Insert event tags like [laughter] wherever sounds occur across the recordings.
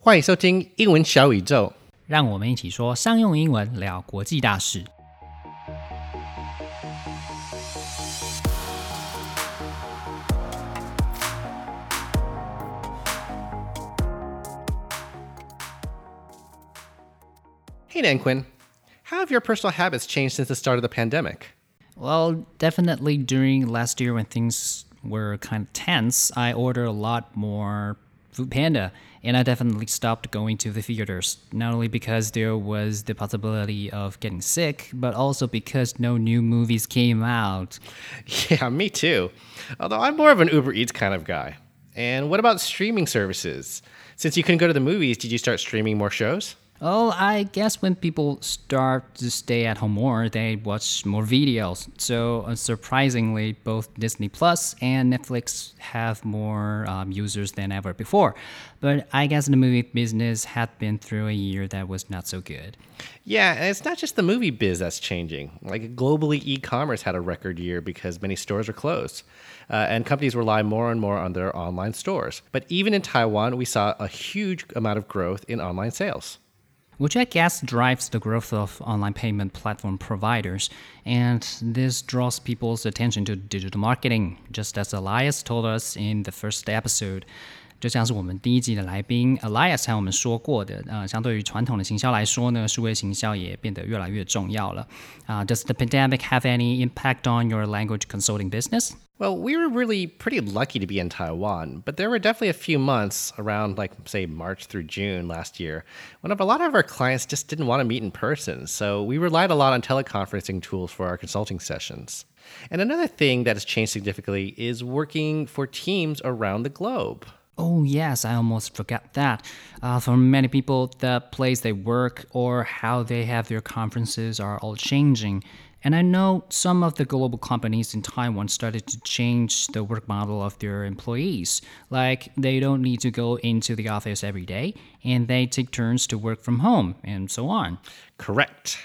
欢迎收听英文小宇宙。让我们一起说商用英文，聊国际大事。Hey, Nan Quinn. How have your personal habits changed since the start of the pandemic? Well, definitely during last year when things were kind of tense, I ordered a lot more Food Panda, and I definitely stopped going to the theaters. Not only because there was the possibility of getting sick, but also because no new movies came out. [laughs] Yeah, me too. Although I'm more of an Uber Eats kind of guy. And what about streaming services? Since you couldn't go to the movies, did you start streaming more shows? Oh, I guess when people start to stay at home more, they watch more videos. So, uh, surprisingly, both Disney Plus and Netflix have more um, users than ever before. But I guess the movie business had been through a year that was not so good. Yeah, and it's not just the movie biz that's changing. Like globally, e commerce had a record year because many stores are closed. Uh, and companies rely more and more on their online stores. But even in Taiwan, we saw a huge amount of growth in online sales which I guess drives the growth of online payment platform providers. And this draws people's attention to digital marketing, just as Elias told us in the first episode. 就像是我们第一季的来宾 Elias 和我们说过的，呃，相对于传统的行销来说呢，数位行销也变得越来越重要了。啊、uh,，Does the pandemic have any impact on your language consulting business? Well, we were really pretty lucky to be in Taiwan, but there were definitely a few months around, like, say, March through June last year, when a lot of our clients just didn't want to meet in person. So we relied a lot on teleconferencing tools for our consulting sessions. And another thing that has changed significantly is working for teams around the globe. Oh, yes, I almost forgot that. Uh, for many people, the place they work or how they have their conferences are all changing. And I know some of the global companies in Taiwan started to change the work model of their employees. Like they don't need to go into the office every day and they take turns to work from home and so on. Correct.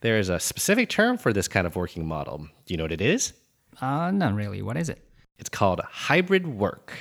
There is a specific term for this kind of working model. Do you know what it is? Uh, not really. What is it? It's called hybrid work.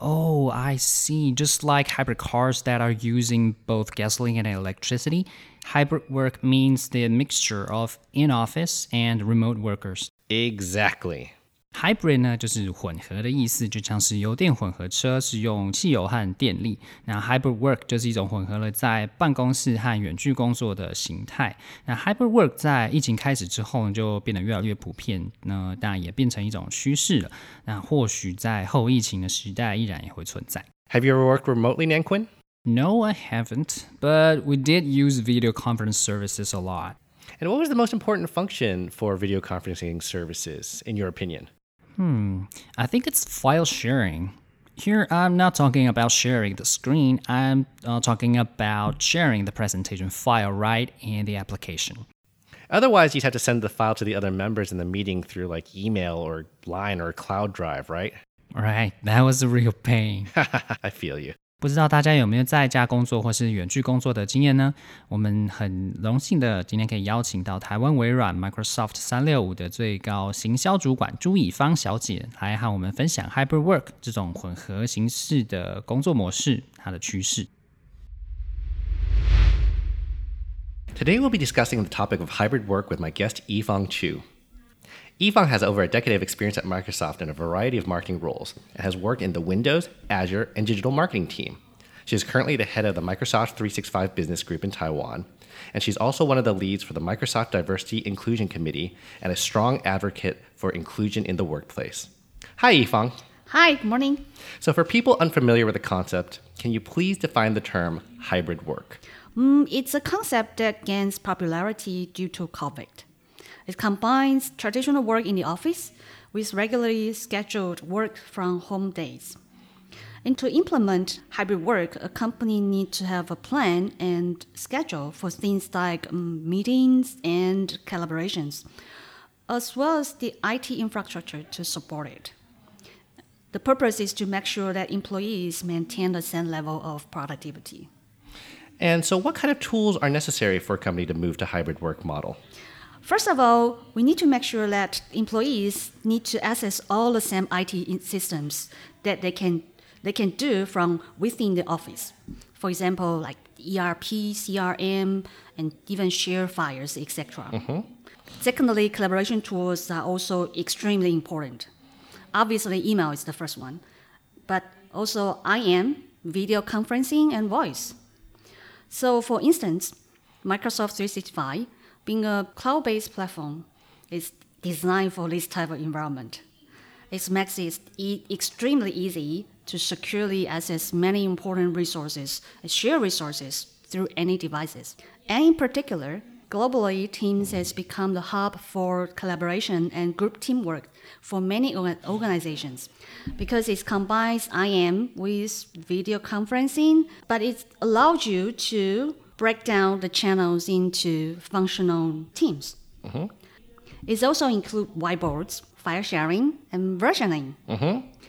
Oh, I see. Just like hybrid cars that are using both gasoline and electricity, hybrid work means the mixture of in office and remote workers. Exactly. Hybrid 呢，就是混合的意思，就像是油电混合车是用汽油和电力。那 hybrid work 就是一种混合了在办公室和远距工作的形态。那 hybrid work 在疫情开始之后就变得越来越普遍，那当然也变成一种趋势了。那或许在后疫情的时代依然也会存在。Have you ever worked remotely, Nanquin? No, I haven't, but we did use video conference services a lot. And what was the most important function for video conferencing services, in your opinion? Hmm, I think it's file sharing. Here, I'm not talking about sharing the screen, I'm uh, talking about sharing the presentation file right in the application. Otherwise, you'd have to send the file to the other members in the meeting through like email or Line or Cloud Drive, right? Right, that was a real pain. [laughs] I feel you. 不知道大家有没有在家工作或是远距工作的经验呢？我们很荣幸的今天可以邀请到台湾微软 Microsoft 三六五的最高行销主管朱以方小姐来和我们分享 Hybrid Work 这种混合形式的工作模式它的趋势。Today we'll be discussing the topic of hybrid work with my guest Yifang Chu. Yifang has over a decade of experience at Microsoft in a variety of marketing roles and has worked in the Windows, Azure, and digital marketing team. She is currently the head of the Microsoft 365 Business Group in Taiwan, and she's also one of the leads for the Microsoft Diversity Inclusion Committee and a strong advocate for inclusion in the workplace. Hi, Yifang. Hi, good morning. So, for people unfamiliar with the concept, can you please define the term hybrid work? Mm, it's a concept that gains popularity due to COVID. It combines traditional work in the office with regularly scheduled work from home days. And to implement hybrid work, a company needs to have a plan and schedule for things like um, meetings and collaborations, as well as the IT infrastructure to support it. The purpose is to make sure that employees maintain the same level of productivity. And so, what kind of tools are necessary for a company to move to hybrid work model? First of all, we need to make sure that employees need to access all the same IT systems that they can they can do from within the office. For example, like ERP, CRM, and even share files, etc. Mm-hmm. Secondly, collaboration tools are also extremely important. Obviously, email is the first one, but also IM, video conferencing, and voice. So, for instance, Microsoft 365, being a cloud based platform, is designed for this type of environment. It makes it e- extremely easy to securely access many important resources share resources through any devices. And in particular, globally, Teams has become the hub for collaboration and group teamwork for many organizations because it combines IM with video conferencing, but it allows you to break down the channels into functional teams. It also includes whiteboards, file sharing, and versioning.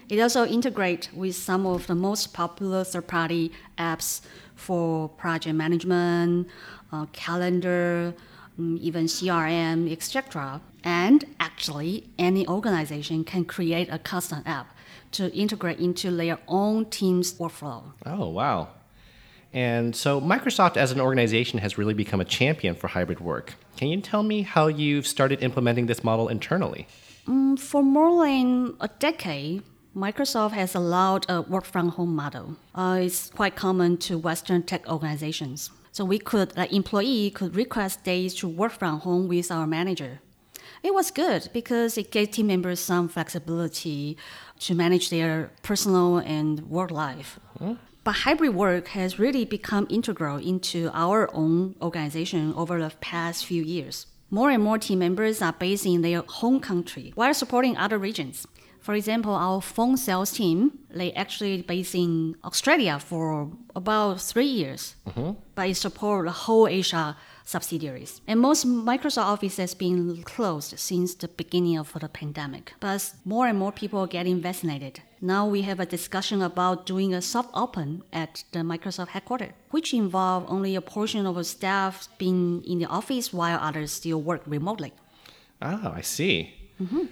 It also integrates with some of the most popular third-party apps for project management, uh, calendar, mm, even CRM, etc. And actually, any organization can create a custom app to integrate into their own team's workflow. Oh, wow. And so Microsoft as an organization has really become a champion for hybrid work. Can you tell me how you've started implementing this model internally? For more than a decade, Microsoft has allowed a work from home model. Uh, it's quite common to Western tech organizations. So we could, like employee could request days to work from home with our manager. It was good because it gave team members some flexibility to manage their personal and work life. But hybrid work has really become integral into our own organization over the past few years. More and more team members are based in their home country while supporting other regions. For example, our phone sales team, they actually based in Australia for about three years, mm-hmm. but it support the whole Asia subsidiaries. And most Microsoft Office has been closed since the beginning of the pandemic. But more and more people are getting vaccinated. Now we have a discussion about doing a soft open at the Microsoft headquarters, which involve only a portion of the staff being in the office while others still work remotely. Oh, I see. Mm-hmm.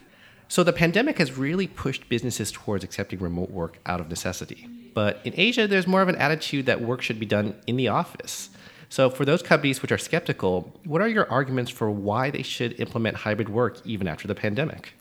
So the pandemic has really pushed businesses towards accepting remote work out of necessity. But in Asia, there's more of an attitude that work should be done in the office. So for those companies which are skeptical, what are your arguments for why they should implement hybrid work even after the pandemic?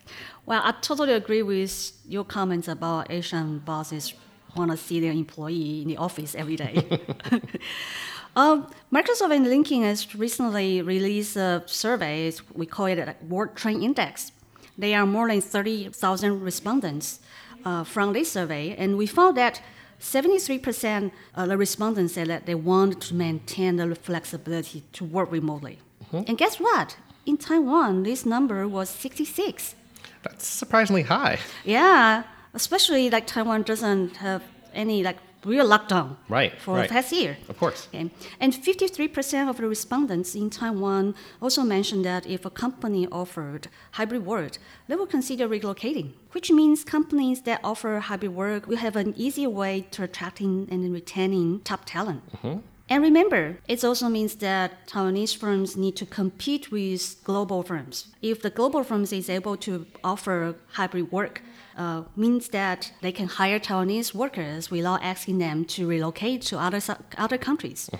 Well, I totally agree with your comments about Asian bosses want to see their employee in the office every day. [laughs] um, Microsoft and LinkedIn has recently released a survey. We call it a Work Trend Index. There are more than 30,000 respondents uh, from this survey, and we found that 73% of the respondents said that they want to maintain the flexibility to work remotely. Mm-hmm. And guess what? In Taiwan, this number was 66. That's surprisingly high. Yeah, especially like Taiwan doesn't have any like real lockdown Right, for right. the past year. Of course. Okay. And 53% of the respondents in Taiwan also mentioned that if a company offered hybrid work, they would consider relocating, which means companies that offer hybrid work will have an easier way to attracting and retaining top talent. Mm-hmm. And remember, it also means that Taiwanese firms need to compete with global firms. If the global firms is able to offer hybrid work, uh, means that they can hire Taiwanese workers without asking them to relocate to other other countries.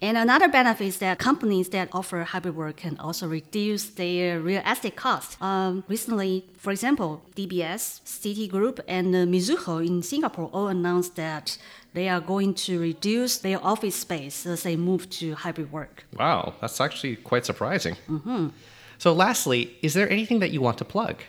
And another benefit is that companies that offer hybrid work can also reduce their real estate costs. Um, recently, for example, DBS, Citigroup, and uh, Mizuho in Singapore all announced that they are going to reduce their office space as they move to hybrid work. Wow, that's actually quite surprising. Mm-hmm. So, lastly, is there anything that you want to plug?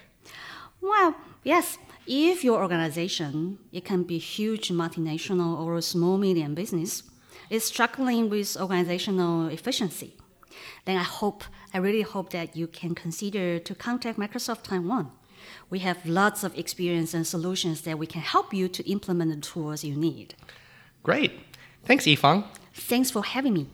Well, yes. If your organization, it can be huge multinational or a small medium business, is struggling with organizational efficiency, then I hope, I really hope that you can consider to contact Microsoft Taiwan We have lots of experience and solutions that we can help you to implement the tools you need. Great. Thanks, Yifang. Thanks for having me.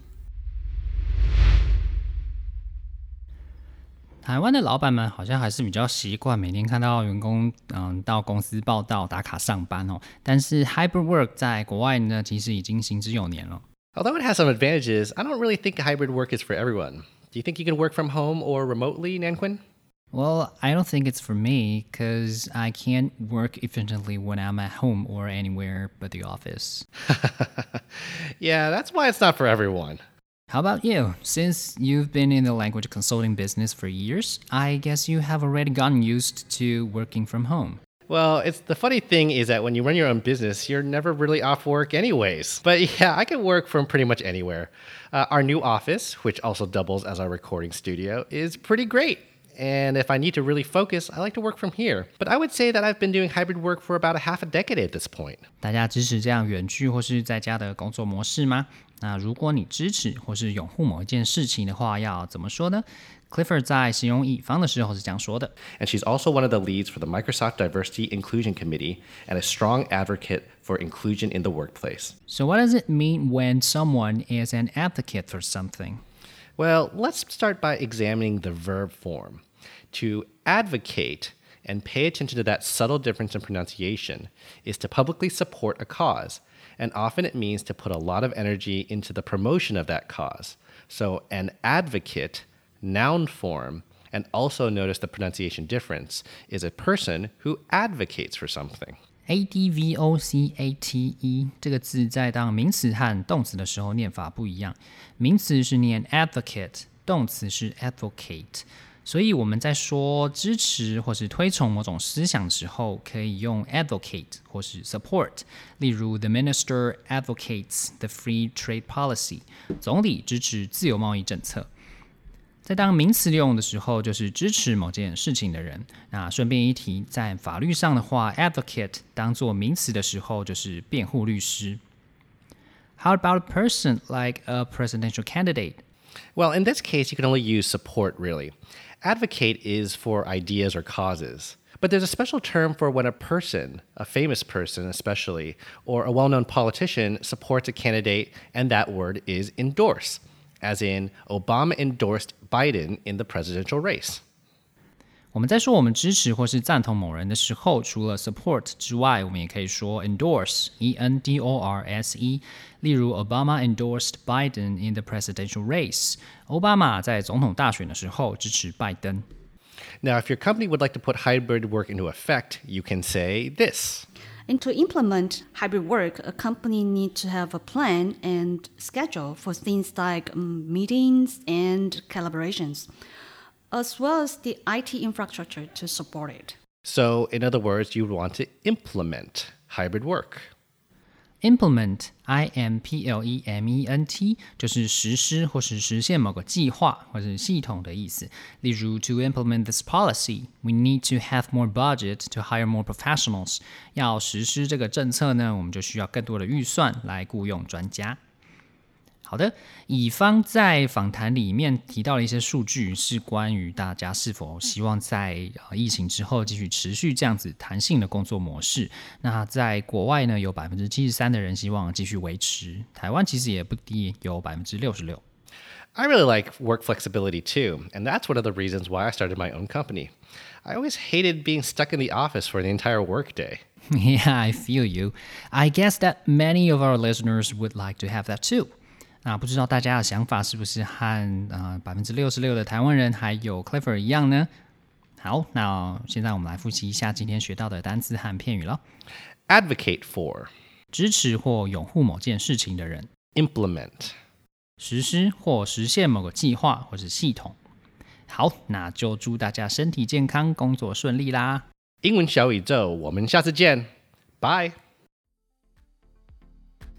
台湾的老板们好像还是比较习惯每天看到员工嗯到公司报到打卡上班哦，但是 hybrid work 在国外呢其实已经行之有年了。 Although it has some advantages, I don't really think hybrid work is for everyone. Do you think you can work from home or remotely, Nanquin? Well, I don't think it's for me because I can't work efficiently when I'm at home or anywhere but the office. [laughs] yeah, that's why it's not for everyone. How about you? Since you've been in the language consulting business for years, I guess you have already gotten used to working from home. Well, it's the funny thing is that when you run your own business, you're never really off work anyways. But [laughs] yeah, I can work from pretty much anywhere. Uh, our new office, which also doubles as our recording studio, is pretty great and if I need to really focus, I like to work from here. But I would say that I've been doing hybrid work for about a half a decade at this point. 大家支持这样远距或是在家的工作模式吗？那如果你支持或是拥护某一件事情的话，要怎么说呢？Clifford 在使用以方的时候是这样说的：“And she's also one of the leads for the Microsoft Diversity Inclusion Committee and a strong advocate for inclusion in the workplace." So, what does it mean when someone is an advocate for something? Well, let's start by examining the verb form To advocate and pay attention to that subtle difference in pronunciation is to publicly support a cause, and often it means to put a lot of energy into the promotion of that cause. So, an advocate, noun form, and also notice the pronunciation difference, is a person who advocates for something. A D V O C A T E 这个字在当名词和动词的时候念法不一样，名词是念 advocate，动词是 advocate。 所以我们在说支持或是推崇某种思想的时候，可以用 advocate 或是 support。例如，the minister advocates the free trade policy，总理支持自由贸易政策。在当名词用的时候，就是支持某件事情的人。那顺便一提，在法律上的话，advocate 当做名词的时候，就是辩护律师。How about a person like a presidential candidate? Well, in this case, you can only use support, really. Advocate is for ideas or causes. But there's a special term for when a person, a famous person especially, or a well known politician supports a candidate, and that word is endorse as in Obama endorsed Biden in the presidential race. 我们在说我们支持或是赞同某人的时候，除了 support 之外，我们也可以说 endorse，e n d o r s e。例如，Obama endorsed Biden in the presidential race。奥巴马在总统大选的时候支持拜登。Now, if your company would like to put hybrid work into effect, you can say this. And to implement hybrid work, a company needs to have a plan and schedule for things like um, meetings and collaborations, as well as the IT infrastructure to support it. So, in other words, you would want to implement hybrid work. Implement, I M P L E M E N T，就是实施或是实现某个计划或者系统的意思。例如，To implement this policy, we need to have more budget to hire more professionals。要实施这个政策呢，我们就需要更多的预算来雇佣专家。 好的，以方在访谈里面提到了一些数据，是关于大家是否希望在疫情之后继续持续这样子弹性的工作模式。那在国外呢，有百分之七十三的人希望继续维持。台湾其实也不低，有百分之六十六。I really like work flexibility too, and that's one of the reasons why I started my own company. I always hated being stuck in the office for the entire workday. [laughs] Yeah, I feel you. I guess that many of our listeners would like to have that too. 那不知道大家的想法是不是和呃百分之六十六的台湾人还有 Clever 一样呢？好，那现在我们来复习一下今天学到的单词和片语了。Advocate for 支持或拥护某件事情的人，implement 实施或实现某个计划或是系统。好，那就祝大家身体健康，工作顺利啦！英文小宇宙，我们下次见，拜。